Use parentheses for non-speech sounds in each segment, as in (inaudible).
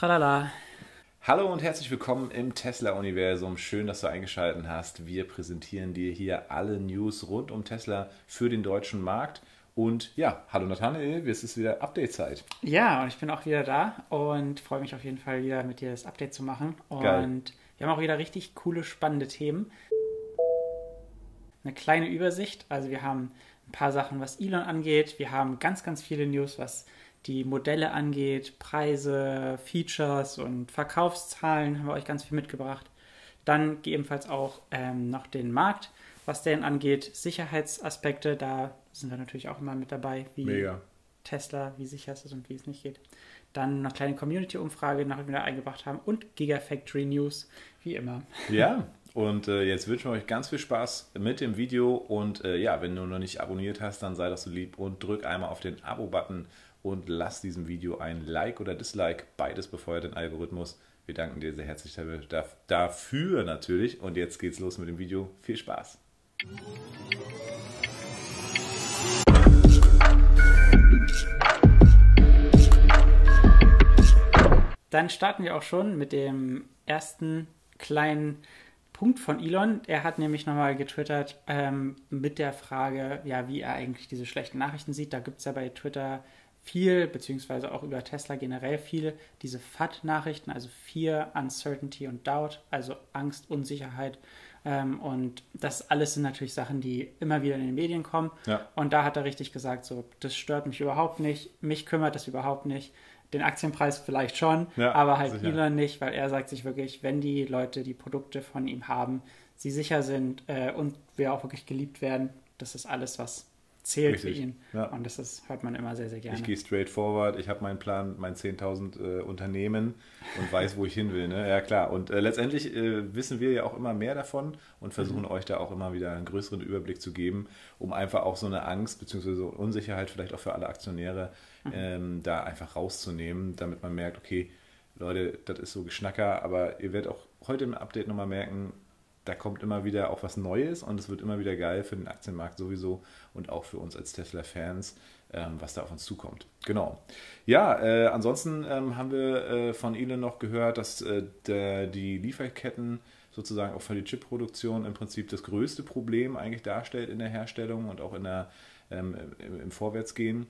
Tralala. Hallo und herzlich willkommen im Tesla-Universum. Schön, dass du eingeschaltet hast. Wir präsentieren dir hier alle News rund um Tesla für den deutschen Markt. Und ja, hallo Nathanael, es ist wieder Update-Zeit. Ja, und ich bin auch wieder da und freue mich auf jeden Fall wieder mit dir das Update zu machen. Und Geil. wir haben auch wieder richtig coole, spannende Themen. Eine kleine Übersicht. Also wir haben ein paar Sachen, was Elon angeht. Wir haben ganz, ganz viele News, was die Modelle angeht, Preise, Features und Verkaufszahlen haben wir euch ganz viel mitgebracht. Dann ebenfalls auch ähm, noch den Markt, was den angeht, Sicherheitsaspekte, da sind wir natürlich auch immer mit dabei, wie Mega. Tesla, wie sicher es ist und wie es nicht geht. Dann noch kleine Community-Umfrage noch wieder eingebracht haben und Gigafactory News, wie immer. (laughs) Ja, und äh, jetzt wünschen wir euch ganz viel Spaß mit dem Video. Und äh, ja, wenn du noch nicht abonniert hast, dann sei doch so lieb und drück einmal auf den Abo-Button und lass diesem Video ein Like oder Dislike. Beides befeuert den Algorithmus. Wir danken dir sehr herzlich dafür- natürlich. Und jetzt geht's los mit dem Video. Viel Spaß. Dann starten wir auch schon mit dem ersten kleinen Punkt von Elon. Er hat nämlich nochmal getwittert ähm, mit der Frage, ja, wie er eigentlich diese schlechten Nachrichten sieht. Da gibt es ja bei Twitter viel, beziehungsweise auch über Tesla generell viel, diese FAT-Nachrichten, also Fear, Uncertainty und Doubt, also Angst, Unsicherheit. Ähm, und das alles sind natürlich Sachen, die immer wieder in den Medien kommen. Ja. Und da hat er richtig gesagt, so, das stört mich überhaupt nicht, mich kümmert das überhaupt nicht. Den Aktienpreis vielleicht schon, Ja, aber halt sicher. Elon nicht, weil er sagt sich wirklich, wenn die Leute die Produkte von ihm haben, sie sicher sind äh, und wir auch wirklich geliebt werden, das ist alles, was zählt Richtig, für ihn. ja. Und das ist, hört man immer sehr, sehr gerne. Ich gehe straight forward. Ich habe meinen Plan, mein 10.000 äh, Unternehmen und weiß, wo ich hin will. Ne? Ja, klar. Und äh, letztendlich äh, wissen wir ja auch immer mehr davon und versuchen euch da auch immer wieder einen größeren Überblick zu geben, um einfach auch so eine Angst bzw. so Unsicherheit vielleicht auch für alle Aktionäre ähm, da einfach rauszunehmen, damit man merkt, okay, Leute, das ist so Geschnacker, aber ihr werdet auch heute im Update nochmal merken, da kommt immer wieder auch was Neues und es wird immer wieder geil für den Aktienmarkt sowieso und auch für uns als Tesla-Fans, ähm, was da auf uns zukommt. Genau. Ja, äh, ansonsten ähm, haben wir äh, von Elon noch gehört, dass äh, der, die Lieferketten sozusagen auch für die Chipproduktion im Prinzip das größte Problem eigentlich darstellt in der Herstellung und auch in der, ähm, im, im Vorwärtsgehen.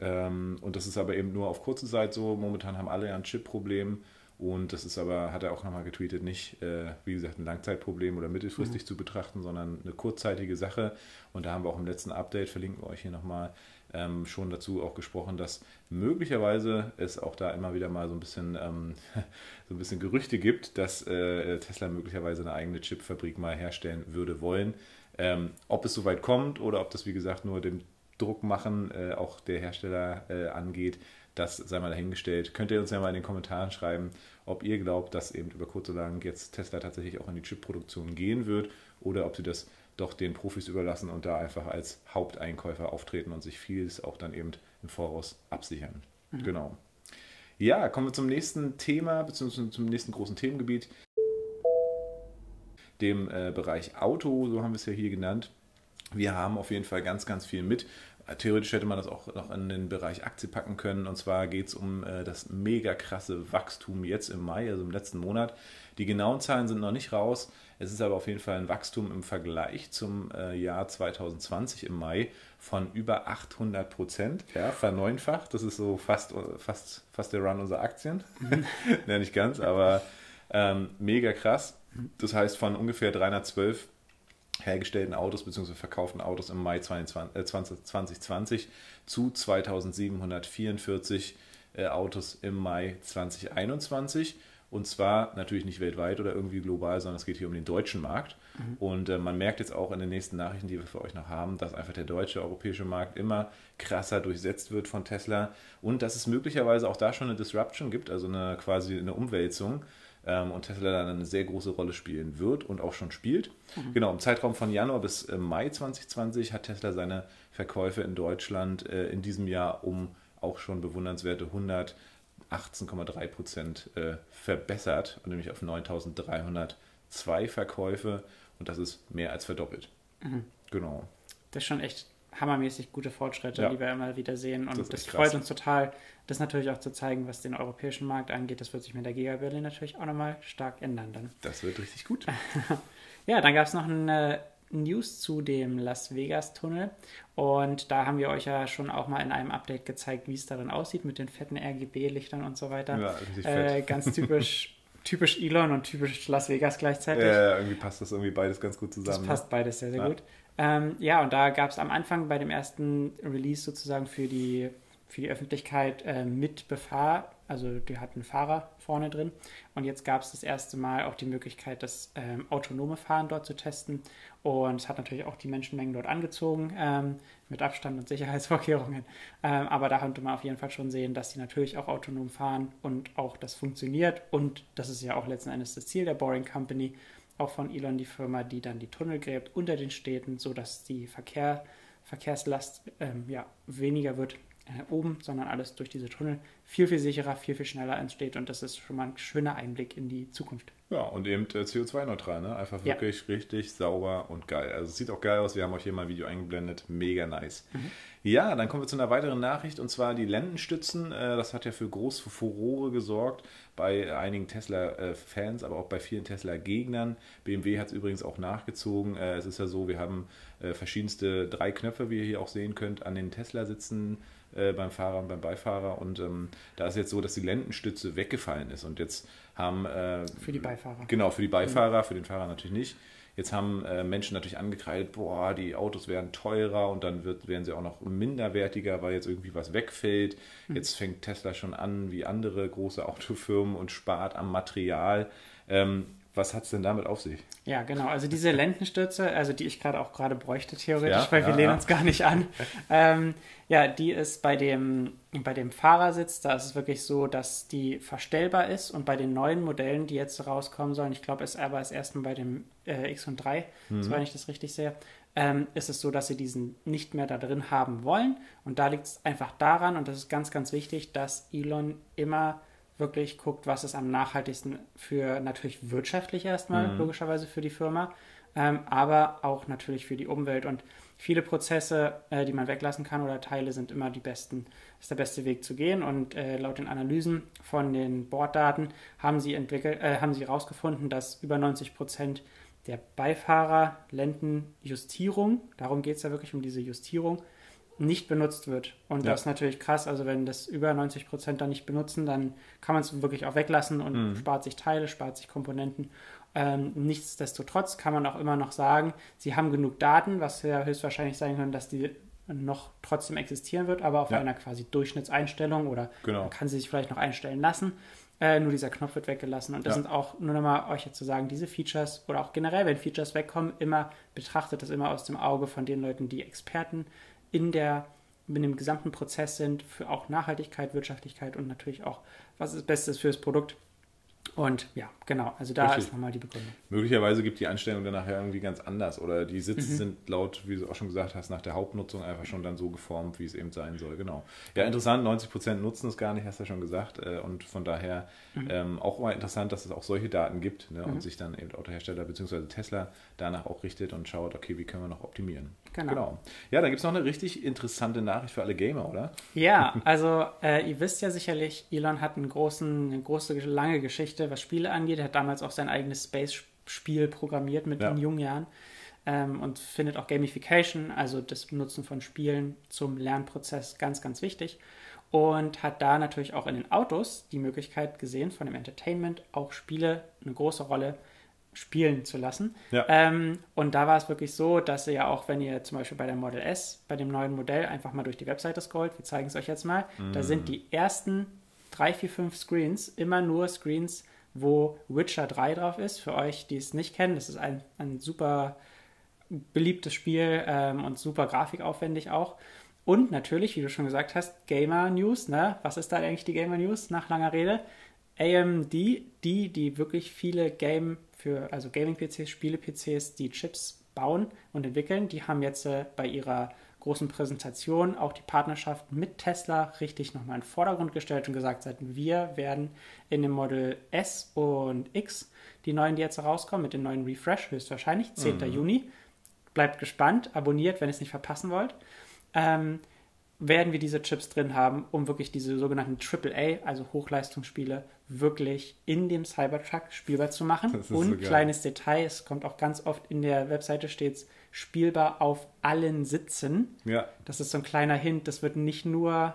Ähm, und das ist aber eben nur auf kurze Zeit so. Momentan haben alle ja ein Chip-Problem. Und das ist aber, hat er auch nochmal getweetet, nicht, äh, wie gesagt, ein Langzeitproblem oder mittelfristig zu betrachten, sondern eine kurzzeitige Sache. Und da haben wir auch im letzten Update, verlinken wir euch hier nochmal, ähm, schon dazu auch gesprochen, dass möglicherweise es auch da immer wieder mal so ein bisschen, ähm, (laughs) so ein bisschen Gerüchte gibt, dass äh, Tesla möglicherweise eine eigene Chipfabrik mal herstellen würde wollen. Ähm, ob es soweit kommt oder ob das, wie gesagt, nur dem Druck machen, äh, auch der Hersteller äh, angeht, das sei mal dahingestellt. Könnt ihr uns ja mal in den Kommentaren schreiben, ob ihr glaubt, dass eben über kurz oder lang jetzt Tesla tatsächlich auch in die Chipproduktion gehen wird oder ob sie das doch den Profis überlassen und da einfach als Haupteinkäufer auftreten und sich vieles auch dann eben im Voraus absichern. Genau. Ja, kommen wir zum nächsten Thema, beziehungsweise zum nächsten großen Themengebiet, dem äh, Bereich Auto, so haben wir es ja hier genannt. Wir haben auf jeden Fall ganz, ganz viel mit. Theoretisch hätte man das auch noch in den Bereich Aktie packen können. Und zwar geht es um äh, das mega krasse Wachstum jetzt im Mai, also im letzten Monat. Die genauen Zahlen sind noch nicht raus. Es ist aber auf jeden Fall ein Wachstum im Vergleich zum äh, Jahr 2020 im Mai von über 800 Prozent. Ja, verneunfacht. Das ist so fast, fast, fast der Run unserer Aktien. (laughs) ja, nicht ganz, aber ähm, mega krass. Das heißt, von ungefähr 312 hergestellten Autos bzw. verkauften Autos im Mai 22, äh, 20, 2020 zu 2744 äh, Autos im Mai 2021. Und zwar natürlich nicht weltweit oder irgendwie global, sondern es geht hier um den deutschen Markt. Und äh, man merkt jetzt auch in den nächsten Nachrichten, die wir für euch noch haben, dass einfach der deutsche, europäische Markt immer krasser durchsetzt wird von Tesla und dass es möglicherweise auch da schon eine Disruption gibt, also eine quasi eine Umwälzung und Tesla dann eine sehr große Rolle spielen wird und auch schon spielt. Genau, im Zeitraum von Januar bis äh, Mai 2020 hat Tesla seine Verkäufe in Deutschland äh, in diesem Jahr um auch schon bewundernswerte 118,3 Prozent äh, verbessert, und nämlich auf 9.302 Verkäufe und das ist mehr als verdoppelt. Genau. Das ist schon echt hammermäßig gute Fortschritte, Ja. die wir immer wieder sehen. Und Das das, freut krass. uns total, das natürlich auch zu zeigen, was den europäischen Markt angeht. Das wird sich mit der Giga Berlin natürlich auch nochmal stark ändern dann. Das wird richtig gut. (laughs) Ja, dann gab es noch eine News zu dem Las Vegas Tunnel und da haben wir euch ja schon auch mal in einem Update gezeigt, wie es darin aussieht mit den fetten RGB-Lichtern und so weiter. Ja, richtig äh, fett. ganz typisch, (laughs) typisch Elon und typisch Las Vegas gleichzeitig. Ja, irgendwie passt das irgendwie beides ganz gut zusammen. Das ne? passt beides sehr, sehr Ja. gut. Ähm, ja, und da gab es am Anfang bei dem ersten Release sozusagen für die, für die Öffentlichkeit äh, mit Befahr, also die hatten Fahrer vorne drin. Und jetzt gab es das erste Mal auch die Möglichkeit, das ähm, autonome Fahren dort zu testen. Und es hat natürlich auch die Menschenmengen dort angezogen, ähm, mit Abstand und Sicherheitsvorkehrungen. Ähm, aber da konnte man auf jeden Fall schon sehen, dass sie natürlich auch autonom fahren und auch das funktioniert. Und das ist ja auch letzten Endes das Ziel der Boring Company, auch von Elon die Firma, die dann die Tunnel gräbt unter den Städten, sodass die Verkehr, Verkehrslast ähm, ja, weniger wird oben, sondern alles durch diese Tunnel viel, viel sicherer, viel, viel schneller entsteht. Und das ist schon mal ein schöner Einblick in die Zukunft. Ja, und eben äh, CO2-neutral, ne? Einfach Ja. wirklich richtig sauber und geil. Also es sieht auch geil aus. Wir haben euch hier mal ein Video eingeblendet. Mega nice. Mhm. Ja, dann kommen wir zu einer weiteren Nachricht und zwar die Lendenstützen. Äh, das hat ja für große Furore gesorgt bei einigen Tesla-Fans, aber auch bei vielen Tesla-Gegnern. BMW hat es übrigens auch nachgezogen. Äh, es ist ja so, wir haben äh, verschiedenste drei Knöpfe, wie ihr hier auch sehen könnt, an den Tesla-Sitzen äh, beim Fahrer und beim Beifahrer. Und ähm, da ist jetzt so, dass die Lendenstütze weggefallen ist. Und jetzt haben äh, Für die Beifahrer. Genau, für die Beifahrer, für den Fahrer natürlich nicht. Jetzt haben äh, Menschen natürlich angekreidet, boah, die Autos werden teurer und dann wird, werden sie auch noch minderwertiger, weil jetzt irgendwie was wegfällt. Jetzt fängt Tesla schon an, wie andere große Autofirmen und spart am Material. Ähm, was hat es denn damit auf sich? Ja, genau. Also diese (laughs) Lendenstütze, also die ich gerade auch gerade bräuchte theoretisch, Ja, weil wir ja, lehnen ja. uns gar nicht an. (laughs) ähm, ja, die ist bei dem, bei dem Fahrersitz, da ist es wirklich so, dass die verstellbar ist und bei den neuen Modellen, die jetzt rauskommen sollen, ich glaube, es aber ist erstmal bei dem äh, X und 3, Mhm. so wenn ich das richtig sehe, ähm, ist es so, dass sie diesen nicht mehr da drin haben wollen. Und da liegt es einfach daran, und das ist ganz, ganz wichtig, dass Elon immer wirklich guckt, was ist am nachhaltigsten für natürlich wirtschaftlich erstmal, Mhm. logischerweise für die Firma, ähm, aber auch natürlich für die Umwelt. Und viele Prozesse, äh, die man weglassen kann oder Teile, sind immer die besten, ist der beste Weg zu gehen. Und äh, laut den Analysen von den Borddaten haben sie entwickelt, äh, haben sie herausgefunden, dass über 90 Prozent der Beifahrer Lendenjustierung, darum geht es ja wirklich um diese Justierung, nicht benutzt wird. Und Ja. das ist natürlich krass. Also wenn das über 90 Prozent dann nicht benutzen, dann kann man es wirklich auch weglassen und Mhm. spart sich Teile, spart sich Komponenten. Ähm, nichtsdestotrotz kann man auch immer noch sagen, sie haben genug Daten, was ja höchstwahrscheinlich sein kann, dass die noch trotzdem existieren wird, aber auf Ja. einer quasi Durchschnittseinstellung oder Genau. man kann sie sich vielleicht noch einstellen lassen. Äh, nur dieser Knopf wird weggelassen. Und das Ja. sind auch, nur nochmal euch jetzt zu sagen, diese Features oder auch generell, wenn Features wegkommen, immer betrachtet das immer aus dem Auge von den Leuten, die Experten in der in dem gesamten Prozess sind, für auch Nachhaltigkeit, Wirtschaftlichkeit und natürlich auch, was das Beste ist für das Produkt. Und ja, genau, also da Richtig. ist nochmal die Begründung. Möglicherweise gibt die Einstellung dann nachher irgendwie ganz anders oder die Sitze Mhm. sind laut, wie du auch schon gesagt hast, nach der Hauptnutzung einfach schon dann so geformt, wie es eben sein soll. Genau. Ja, interessant, 90% nutzen es gar nicht, hast du ja schon gesagt. äh, Und von daher Mhm. ähm, auch mal interessant, dass es auch solche Daten gibt ne, und sich dann eben Autohersteller bzw. Tesla danach auch richtet und schaut, okay, wie können wir noch optimieren. Genau. Ja, dann gibt es noch eine richtig interessante Nachricht für alle Gamer, oder? Ja, (laughs) also äh, ihr wisst ja sicherlich, Elon hat einen großen, eine große, lange Geschichte, was Spiele angeht. Er hat damals auch sein eigenes Space-Spiel programmiert mit Ja. in jungen Jahren ähm, und findet auch Gamification, also das Benutzen von Spielen zum Lernprozess, ganz, ganz wichtig. Und hat da natürlich auch in den Autos die Möglichkeit gesehen, von dem Entertainment auch Spiele eine große Rolle spielen zu lassen. Ja. Ähm, und da war es wirklich so, dass ihr ja auch, wenn ihr zum Beispiel bei der Model S, bei dem neuen Modell, einfach mal durch die Webseite scrollt, wir zeigen es euch jetzt mal, da sind die ersten drei, vier, fünf Screens immer nur Screens, wo Witcher 3 drauf ist. Für euch, die es nicht kennen, das ist ein, ein super beliebtes Spiel ähm, und super grafikaufwendig auch. Und natürlich, wie du schon gesagt hast, Gamer News, ne? Was ist da eigentlich die Gamer News nach langer Rede? AMD, die, die wirklich viele Game für, also Gaming-PCs, Spiele-PCs, die Chips bauen und entwickeln, die haben jetzt äh, bei ihrer großen Präsentation auch die Partnerschaft mit Tesla richtig nochmal in den Vordergrund gestellt und gesagt, seit wir werden in dem Model S und X, die neuen, die jetzt rauskommen, mit dem neuen Refresh höchstwahrscheinlich, 10. Juni. Bleibt gespannt, abonniert, wenn ihr es nicht verpassen wollt. ähm, werden wir diese Chips drin haben, um wirklich diese sogenannten AAA, also Hochleistungsspiele, wirklich in dem Cybertruck spielbar zu machen. Und so kleines Detail, es kommt auch ganz oft in der Webseite steht spielbar auf allen Sitzen. Ja. Das ist so ein kleiner Hint, das wird nicht nur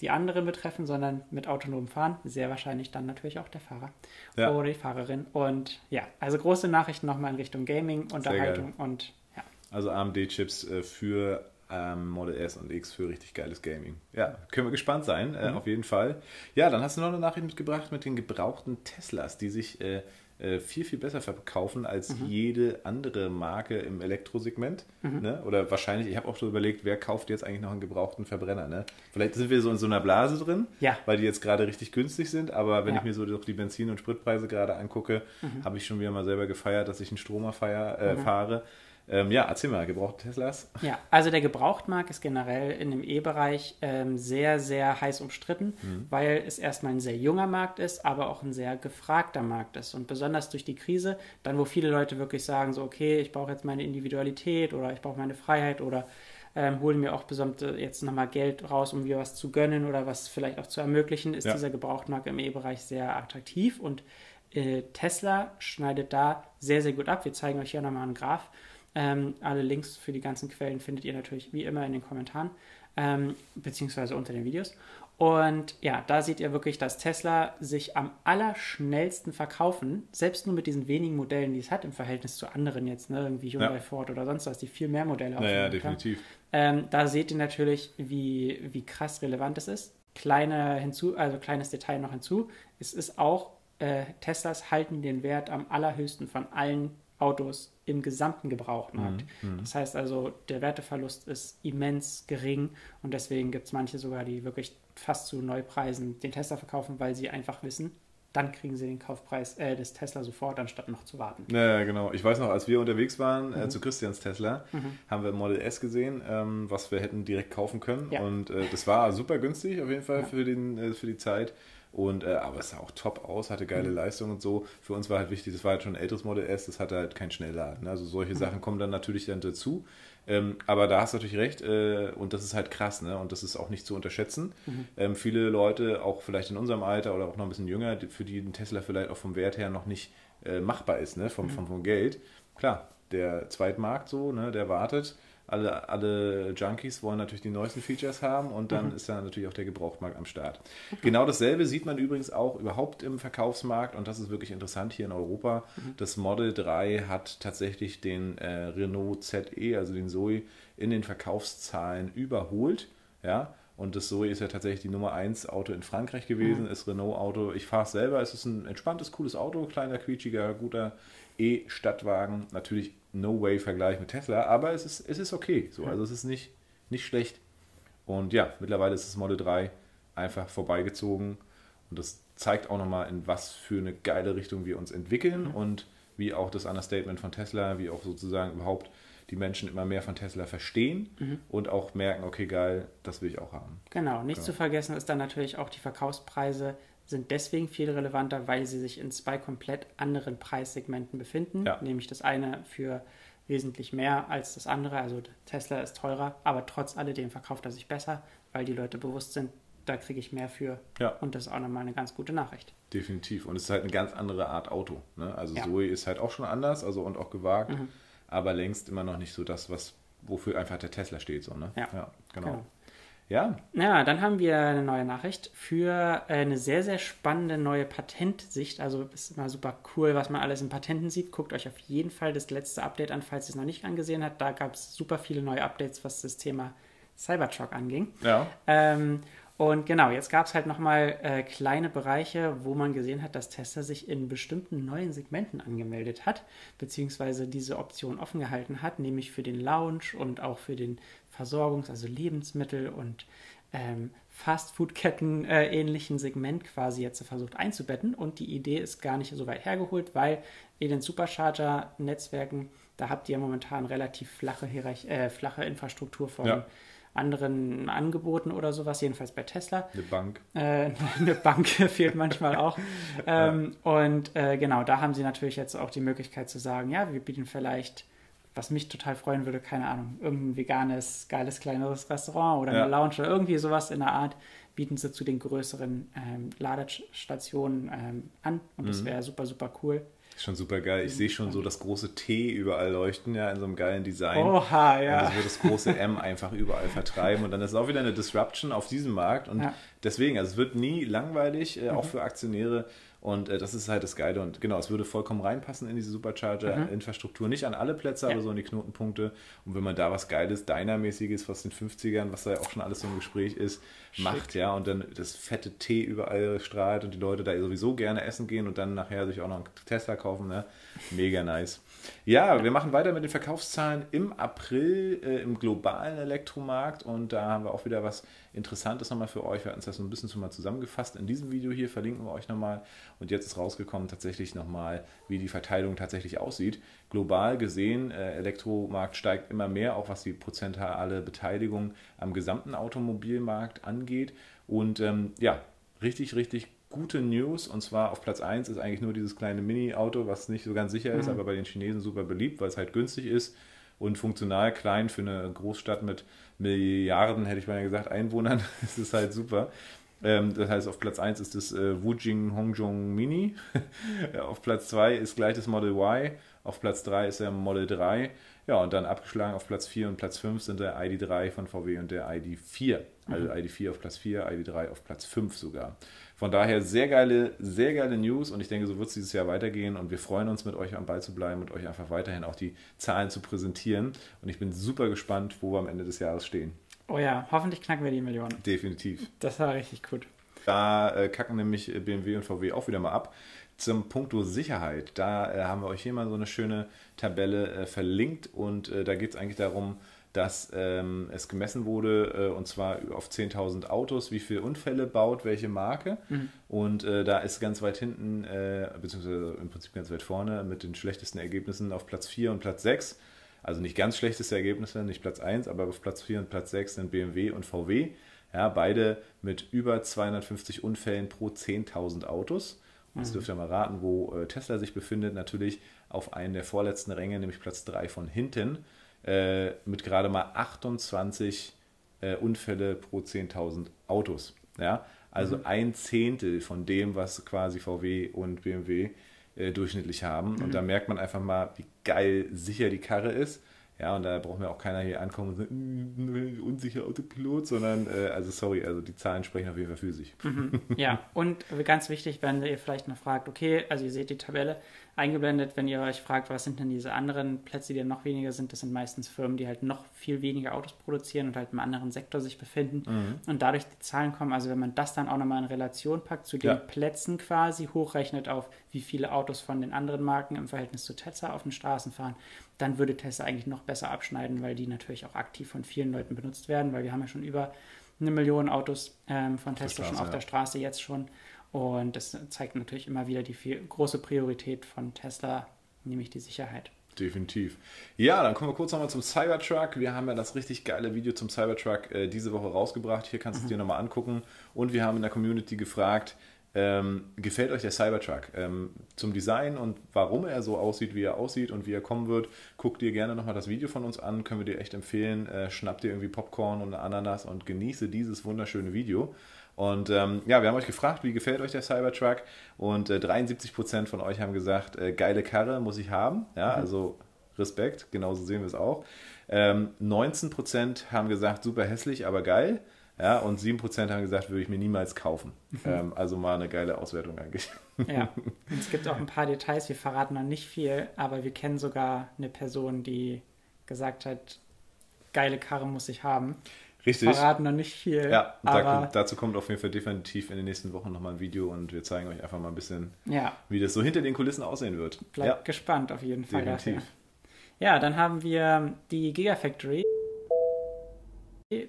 die anderen betreffen, sondern mit autonomem Fahren. Sehr wahrscheinlich dann natürlich auch der Fahrer ja. oder die Fahrerin. Und ja, also große Nachrichten nochmal in Richtung Gaming, Unterhaltung und ja. Also AMD-Chips äh, für ähm, Model S und X für richtig geiles Gaming. Ja, können wir gespannt sein, äh, mhm. auf jeden Fall. Ja, dann hast du noch eine Nachricht mitgebracht mit den gebrauchten Teslas, die sich äh, äh, viel, viel besser verkaufen als mhm. jede andere Marke im Elektrosegment. Mhm. Ne? Oder wahrscheinlich, ich habe auch schon überlegt, wer kauft jetzt eigentlich noch einen gebrauchten Verbrenner. Ne? Vielleicht sind wir so in so einer Blase drin, ja. weil die jetzt gerade richtig günstig sind. Aber wenn ja. ich mir so die Benzin- und Spritpreise gerade angucke, mhm. habe ich schon wieder mal selber gefeiert, dass ich einen Stromer feier, äh, mhm. fahre. Ähm, ja, erzähl mal, gebrauchte Teslas. Ja, also der Gebrauchtmarkt ist generell in dem E-Bereich ähm, sehr, sehr heiß umstritten, mhm. weil es erstmal ein sehr junger Markt ist, aber auch ein sehr gefragter Markt ist. Und besonders durch die Krise, dann wo viele Leute wirklich sagen, so, okay, ich brauche jetzt meine Individualität oder ich brauche meine Freiheit oder ähm, holen mir auch besonders jetzt nochmal Geld raus, um mir was zu gönnen oder was vielleicht auch zu ermöglichen, ist ja. dieser Gebrauchtmarkt im E-Bereich sehr attraktiv und äh, Tesla schneidet da sehr, sehr gut ab. Wir zeigen euch hier nochmal einen Graph. Ähm, alle Links für die ganzen Quellen findet ihr natürlich wie immer in den Kommentaren, ähm, beziehungsweise unter den Videos. Und ja, da seht ihr wirklich, dass Tesla sich am allerschnellsten verkaufen, selbst nur mit diesen wenigen Modellen, die es hat, im Verhältnis zu anderen jetzt, ne, irgendwie Hyundai, ja. Ford oder sonst was, die viel mehr Modelle haben. Ja, definitiv. Ähm, da seht ihr natürlich, wie, wie krass relevant es ist. Kleine hinzu, also kleines Detail noch hinzu. Es ist auch, äh, Teslas halten den Wert am allerhöchsten von allen Autos im gesamten Gebrauchtmarkt. Mhm, mhm. Das heißt also, der Werteverlust ist immens gering und deswegen gibt es manche sogar, die wirklich fast zu Neupreisen den Tesla verkaufen, weil sie einfach wissen, dann kriegen sie den Kaufpreis äh, des Tesla sofort, anstatt noch zu warten. Ja, genau. Ich weiß noch, als wir unterwegs waren äh, mhm. zu Christians Tesla, mhm. haben wir Model S gesehen, ähm, was wir hätten direkt kaufen können. Ja. Und äh, das war super günstig auf jeden Fall ja. für, den, äh, für die Zeit. Und, äh, aber es sah auch top aus, hatte geile mhm. Leistung und so. Für uns war halt wichtig, das war halt schon ein älteres Model S, das hatte halt keinen Schnellladen. Also solche mhm. Sachen kommen dann natürlich dann dazu. Ähm, aber da hast du natürlich recht äh, und das ist halt krass, ne? Und das ist auch nicht zu unterschätzen. Mhm. Ähm, viele Leute, auch vielleicht in unserem Alter oder auch noch ein bisschen jünger, für die ein Tesla vielleicht auch vom Wert her noch nicht äh, machbar ist, ne? Vom, mhm. vom, vom Geld. Klar, der Zweitmarkt so, ne? Der wartet alle, alle Junkies wollen natürlich die neuesten Features haben und dann mhm. ist da natürlich auch der Gebrauchtmarkt am Start. Mhm. Genau dasselbe sieht man übrigens auch überhaupt im Verkaufsmarkt und das ist wirklich interessant hier in Europa. Mhm. Das Model 3 hat tatsächlich den äh, Renault ZE, also den Zoe, in den Verkaufszahlen überholt. Ja, und das Zoe ist ja tatsächlich die Nummer 1 Auto in Frankreich gewesen, mhm. ist Renault-Auto. Ich fahre es selber, es ist ein entspanntes, cooles Auto, kleiner, quietschiger, guter E-Stadtwagen. Natürlich no way Vergleich mit Tesla, aber es ist, es ist okay. So. Also es ist nicht, nicht schlecht. Und ja, mittlerweile ist das Model 3 einfach vorbeigezogen. Und das zeigt auch nochmal, in was für eine geile Richtung wir uns entwickeln mhm. und wie auch das Understatement von Tesla, wie auch sozusagen überhaupt die Menschen immer mehr von Tesla verstehen mhm. und auch merken, okay, geil, das will ich auch haben. Genau, nicht genau. zu vergessen ist dann natürlich auch die Verkaufspreise sind deswegen viel relevanter, weil sie sich in zwei komplett anderen Preissegmenten befinden. Ja. Nämlich das eine für wesentlich mehr als das andere. Also Tesla ist teurer, aber trotz alledem verkauft er sich besser, weil die Leute bewusst sind, da kriege ich mehr für. Ja. Und das ist auch nochmal eine ganz gute Nachricht. Definitiv. Und es ist halt eine ganz andere Art Auto. Ne? Also ja. Zoe ist halt auch schon anders, also und auch gewagt, mhm. aber längst immer noch nicht so das, was wofür einfach der Tesla steht. So, ne? ja. ja genau. genau. Ja. Ja, dann haben wir eine neue Nachricht für eine sehr, sehr spannende neue Patentsicht. Also ist immer super cool, was man alles in Patenten sieht. Guckt euch auf jeden Fall das letzte Update an, falls ihr es noch nicht angesehen habt. Da gab es super viele neue Updates, was das Thema Cybertruck anging. Ja. Ähm, und genau, jetzt gab es halt nochmal äh, kleine Bereiche, wo man gesehen hat, dass Tesla sich in bestimmten neuen Segmenten angemeldet hat, beziehungsweise diese Option offen gehalten hat, nämlich für den Lounge und auch für den Versorgungs-, also Lebensmittel- und ähm, Fastfood-Ketten äh, ähnlichen Segment quasi jetzt versucht einzubetten. Und die Idee ist gar nicht so weit hergeholt, weil in den Supercharger-Netzwerken, da habt ihr momentan relativ flache, Hierarch äh, flache Infrastruktur von ja. anderen Angeboten oder sowas, jedenfalls bei Tesla. Eine Bank. Äh, (laughs) eine Bank (laughs) fehlt manchmal auch. (laughs) Ähm, ja. Und äh, genau, da haben sie natürlich jetzt auch die Möglichkeit zu sagen, ja, wir bieten vielleicht was mich total freuen würde, keine Ahnung, irgendein veganes, geiles, kleineres Restaurant oder eine Ja. Lounge oder irgendwie sowas in der Art, bieten sie zu den größeren ähm, Ladestationen ähm, an. Und Mhm. das wäre super, super cool. Ist schon super geil. Ich sehe schon so das große T überall leuchten, ja, in so einem geilen Design. Oha, Und ja. das wird das große M einfach überall vertreiben. Und dann ist auch wieder eine Disruption auf diesem Markt. Und Ja. deswegen, also es wird nie langweilig, äh, auch für Aktionäre. Und äh, das ist halt das Geile. Und genau, es würde vollkommen reinpassen in diese Supercharger-Infrastruktur. Nicht an alle Plätze, Ja. aber so in die Knotenpunkte. Und wenn man da was Geiles, Dynamäßiges, was den 50ern, was da ja auch schon alles so im Gespräch ist, macht, ja, und dann das fette T überall strahlt und die Leute da sowieso gerne essen gehen und dann nachher sich auch noch einen Tesla kaufen, ne? Mega nice. Ja, wir machen weiter mit den Verkaufszahlen im April äh, im globalen Elektromarkt und da haben wir auch wieder was Interessantes nochmal für euch. Wir hatten es das so ein bisschen schon mal zusammengefasst in diesem Video hier, verlinken wir euch nochmal. Und jetzt ist rausgekommen tatsächlich nochmal, wie die Verteilung tatsächlich aussieht. Global gesehen, äh, Elektromarkt steigt immer mehr, auch was die prozentuale Beteiligung am gesamten Automobilmarkt angeht. Und ähm, ja, richtig, richtig gute News. Und zwar auf Platz 1 ist eigentlich nur dieses kleine Mini-Auto, was nicht so ganz sicher ist, aber bei den Chinesen super beliebt, weil es halt günstig ist und funktional klein für eine Großstadt mit Milliarden, hätte ich mal gesagt, Einwohnern. (laughs) Das ist halt super. Ähm, das heißt, auf Platz 1 ist das äh, Wujing Hongjong Mini. (laughs) auf Platz 2 ist gleich das Model Y. Auf Platz 3 ist der Model 3. Ja, und dann abgeschlagen auf Platz 4 und Platz 5 sind der ID3 von VW und der ID4. Also ID4 auf Platz 4, ID3 auf Platz 5 sogar. Von daher sehr geile, sehr geile News und ich denke, so wird es dieses Jahr weitergehen und wir freuen uns, mit euch am Ball zu bleiben und euch einfach weiterhin auch die Zahlen zu präsentieren. Und ich bin super gespannt, wo wir am Ende des Jahres stehen. Oh ja, hoffentlich knacken wir die Millionen. Definitiv. Das war richtig gut. Da äh, kacken nämlich BMW und VW auch wieder mal ab. Zum Punkto Sicherheit, da äh, haben wir euch hier mal so eine schöne Tabelle äh, verlinkt und äh, da geht es eigentlich darum, dass ähm, es gemessen wurde, äh, und zwar auf 10.000 Autos, wie viele Unfälle baut welche Marke. Und äh, da ist ganz weit hinten, äh, beziehungsweise im Prinzip ganz weit vorne, mit den schlechtesten Ergebnissen auf Platz 4 und Platz 6. Also nicht ganz schlechteste Ergebnisse, nicht Platz 1, aber auf Platz 4 und Platz 6 sind BMW und VW. Ja, beide mit über 250 Unfällen pro 10.000 Autos. Und jetzt dürft ihr mal raten, wo äh, Tesla sich befindet. Natürlich auf einen der vorletzten Ränge, nämlich Platz 3 von hinten, äh, mit gerade mal 28 äh, Unfälle pro 10.000 Autos. Ja? Also ein Zehntel von dem, was quasi VW und BMW äh, durchschnittlich haben. Und da merkt man einfach mal, wie geil sicher die Karre ist. Ja, und da braucht mir auch keiner hier ankommen und sagen, "Mm, unsicher Autopilot, sondern, äh, also sorry, also die Zahlen sprechen auf jeden Fall für sich. (laughs) Ja, und ganz wichtig, wenn ihr vielleicht noch fragt, okay, also ihr seht die Tabelle eingeblendet, wenn ihr euch fragt, was sind denn diese anderen Plätze, die noch weniger sind, das sind meistens Firmen, die halt noch viel weniger Autos produzieren und halt im anderen Sektor sich befinden und dadurch die Zahlen kommen. Also wenn man das dann auch nochmal in Relation packt zu den Ja. Plätzen quasi, hochrechnet auf, wie viele Autos von den anderen Marken im Verhältnis zu Tesla auf den Straßen fahren, dann würde Tesla eigentlich noch besser abschneiden, weil die natürlich auch aktiv von vielen Leuten benutzt werden, weil wir haben ja schon über eine Million Autos ähm, von der Tesla schon auf der ja. Straße jetzt schon. Und das zeigt natürlich immer wieder die viel, große Priorität von Tesla, nämlich die Sicherheit. Definitiv. Ja, dann kommen wir kurz nochmal zum Cybertruck. Wir haben ja das richtig geile Video zum Cybertruck äh, diese Woche rausgebracht. Hier kannst du es dir nochmal angucken. Und wir haben in der Community gefragt, ähm, gefällt euch der Cybertruck? Ähm, zum Design und warum er so aussieht, wie er aussieht und wie er kommen wird, guck dir gerne nochmal das Video von uns an. Können wir dir echt empfehlen. Äh, schnapp dir irgendwie Popcorn und eine Ananas und genieße dieses wunderschöne Video. Und ähm, ja, wir haben euch gefragt, wie gefällt euch der Cybertruck? Und äh, 73% von euch haben gesagt, äh, geile Karre muss ich haben. Ja, also Respekt, genauso sehen wir es auch. Ähm, 19% haben gesagt, super hässlich, aber geil. Ja, und 7% haben gesagt, würde ich mir niemals kaufen. Ähm, also mal eine geile Auswertung eigentlich. Ja, (laughs) und es gibt auch ein paar Details, wir verraten noch nicht viel, aber wir kennen sogar eine Person, die gesagt hat, geile Karre muss ich haben. Richtig. Verraten noch nicht viel, Ja, aber dazu kommt auf jeden Fall definitiv in den nächsten Wochen nochmal ein Video und wir zeigen euch einfach mal ein bisschen, ja, wie das so hinter den Kulissen aussehen wird. bleibt ja, gespannt auf jeden Fall definitiv. dafür. Ja, dann haben wir die Gigafactory.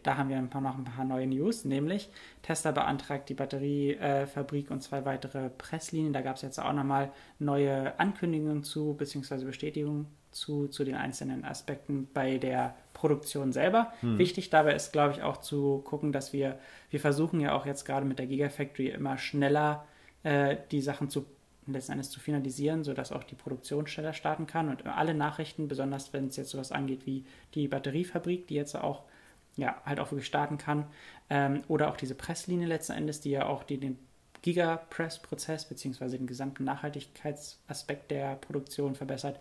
Da haben wir noch ein paar neue News, nämlich Tesla beantragt die Batteriefabrik und zwei weitere Presslinien. Da gab es jetzt auch nochmal neue Ankündigungen zu, beziehungsweise Bestätigungen zu, zu den einzelnen Aspekten bei der Produktion selber. Wichtig dabei ist, glaube ich, auch zu gucken, dass wir, wir versuchen ja auch jetzt gerade mit der Gigafactory immer schneller äh, die Sachen zu letzten Endes zu finalisieren, sodass auch die Produktion schneller starten kann. Und alle Nachrichten, besonders wenn es jetzt sowas angeht wie die Batteriefabrik, die jetzt auch ja, halt auch wirklich starten kann, ähm, oder auch diese Presslinie letzten Endes, die ja auch die, den Gigapress-Prozess beziehungsweise den gesamten Nachhaltigkeitsaspekt der Produktion verbessert.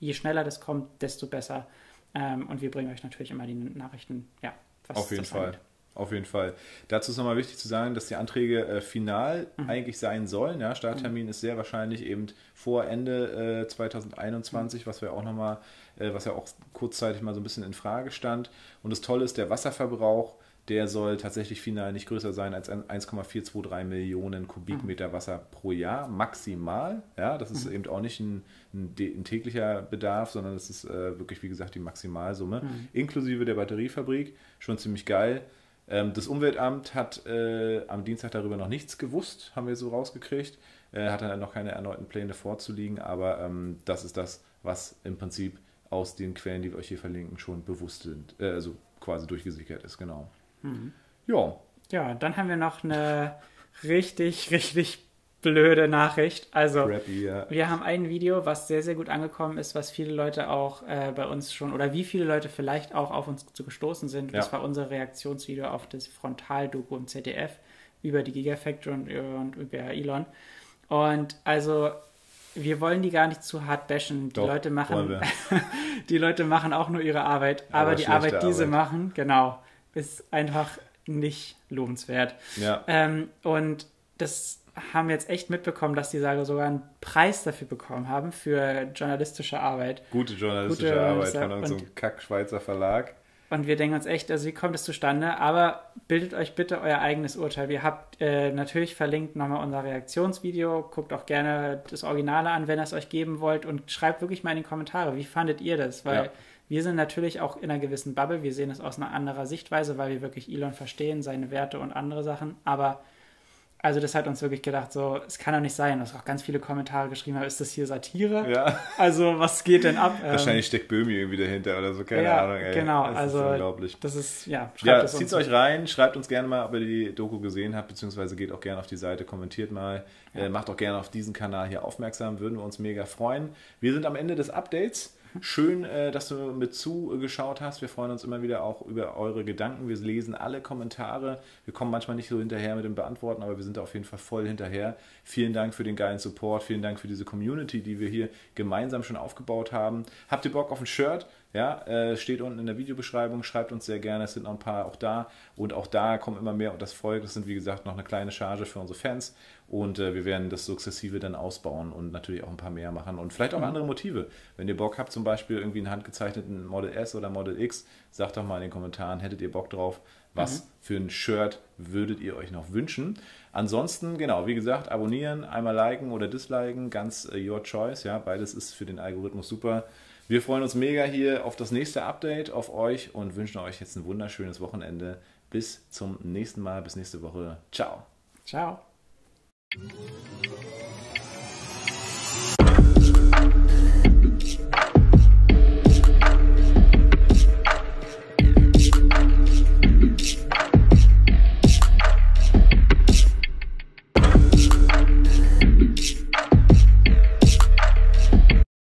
Je schneller das kommt, desto besser. Ähm, und wir bringen euch natürlich immer die Nachrichten, ja, was Auf jeden Fall. Angeht. Auf jeden Fall. Dazu ist nochmal wichtig zu sagen, dass die Anträge äh, final mhm. eigentlich sein sollen. Ja, Starttermin mhm. ist sehr wahrscheinlich eben vor Ende äh, 2021, mhm. was wir auch nochmal, äh, was ja auch kurzzeitig mal so ein bisschen in Frage stand. Und das Tolle ist, der Wasserverbrauch, der soll tatsächlich final nicht größer sein als 1,423 Millionen Kubikmeter mhm. Wasser pro Jahr maximal. Ja, das ist mhm. eben auch nicht ein, ein, ein, täglicher Bedarf, sondern das ist äh, wirklich, wie gesagt, die Maximalsumme, mhm. inklusive der Batteriefabrik. Schon ziemlich geil. Ähm, das Umweltamt hat äh, am Dienstag darüber noch nichts gewusst, haben wir so rausgekriegt. Äh, hat dann noch keine erneuten Pläne vorzuliegen, aber ähm, das ist das, was im Prinzip aus den Quellen, die wir euch hier verlinken, schon bewusst sind, äh, also quasi durchgesickert ist, genau. Mhm. Ja. Ja, dann haben wir noch eine richtig, richtig blöde Nachricht. Also, Crappy, ja. wir haben ein Video, was sehr, sehr gut angekommen ist, was viele Leute auch äh, bei uns schon, oder wie viele Leute vielleicht auch auf uns zu gestoßen sind. Ja. Das war unser Reaktionsvideo auf das Frontaldoku im ZDF über die Gigafactory und, und über Elon. Und also, wir wollen die gar nicht zu hart bashen. Die Doch, Leute machen, (laughs) die Leute machen auch nur ihre Arbeit, aber, aber die Arbeit, die sie machen, genau, ist einfach nicht lobenswert. Ja. Ähm, und das haben jetzt echt mitbekommen, dass die Sage sogar einen Preis dafür bekommen haben für journalistische Arbeit. Gute journalistische Gute Arbeit von irgendeinem Kack-Schweizer Verlag. Und wir denken uns echt, also wie kommt es zustande? Aber bildet euch bitte euer eigenes Urteil. Wir habt äh, natürlich verlinkt nochmal unser Reaktionsvideo. Guckt auch gerne das Originale an, wenn ihr es euch geben wollt. Und schreibt wirklich mal in die Kommentare, wie fandet ihr das? Weil ja. wir sind natürlich auch in einer gewissen Bubble. Wir sehen es aus einer anderen Sichtweise, weil wir wirklich Elon verstehen, seine Werte und andere Sachen. Aber also das hat uns wirklich gedacht, so, es kann doch nicht sein, dass auch ganz viele Kommentare geschrieben haben, ist das hier Satire? Ja. Also was geht denn ab? Wahrscheinlich ähm, steckt Böhmi irgendwie dahinter oder so, keine ja, Ahnung. Ey. Genau, das also ist unglaublich. das ist, ja, schreibt ja, zieht euch rein, schreibt uns gerne mal, ob ihr die Doku gesehen habt, beziehungsweise geht auch gerne auf die Seite, kommentiert mal, ja. äh, macht auch gerne auf diesen Kanal hier aufmerksam, würden wir uns mega freuen. Wir sind am Ende des Updates. Schön, äh, dass du mit zugeschaut hast. Wir freuen uns immer wieder auch über eure Gedanken. Wir lesen alle Kommentare. Wir kommen manchmal nicht so hinterher mit dem Beantworten, aber wir sind auf jeden Fall voll hinterher. Vielen Dank für den geilen Support. Vielen Dank für diese Community, die wir hier gemeinsam schon aufgebaut haben. Habt ihr Bock auf ein Shirt? Ja, äh, steht unten in der Videobeschreibung, schreibt uns sehr gerne, es sind noch ein paar auch da und auch da kommen immer mehr und das Volk, das sind wie gesagt noch eine kleine Charge für unsere Fans und äh, wir werden das sukzessive dann ausbauen und natürlich auch ein paar mehr machen und vielleicht auch mhm. andere Motive. Wenn ihr Bock habt, zum Beispiel irgendwie einen handgezeichneten Model S oder Model X, sagt doch mal in den Kommentaren, hättet ihr Bock drauf, was mhm. für ein Shirt würdet ihr euch noch wünschen? Ansonsten, genau, wie gesagt, abonnieren, einmal liken oder disliken, ganz uh, your choice, ja, beides ist für den Algorithmus super. Wir freuen uns mega hier auf das nächste Update, auf euch und wünschen euch jetzt ein wunderschönes Wochenende. Bis zum nächsten Mal, bis nächste Woche. Ciao. Ciao. フォークスプレーヤーの皆さん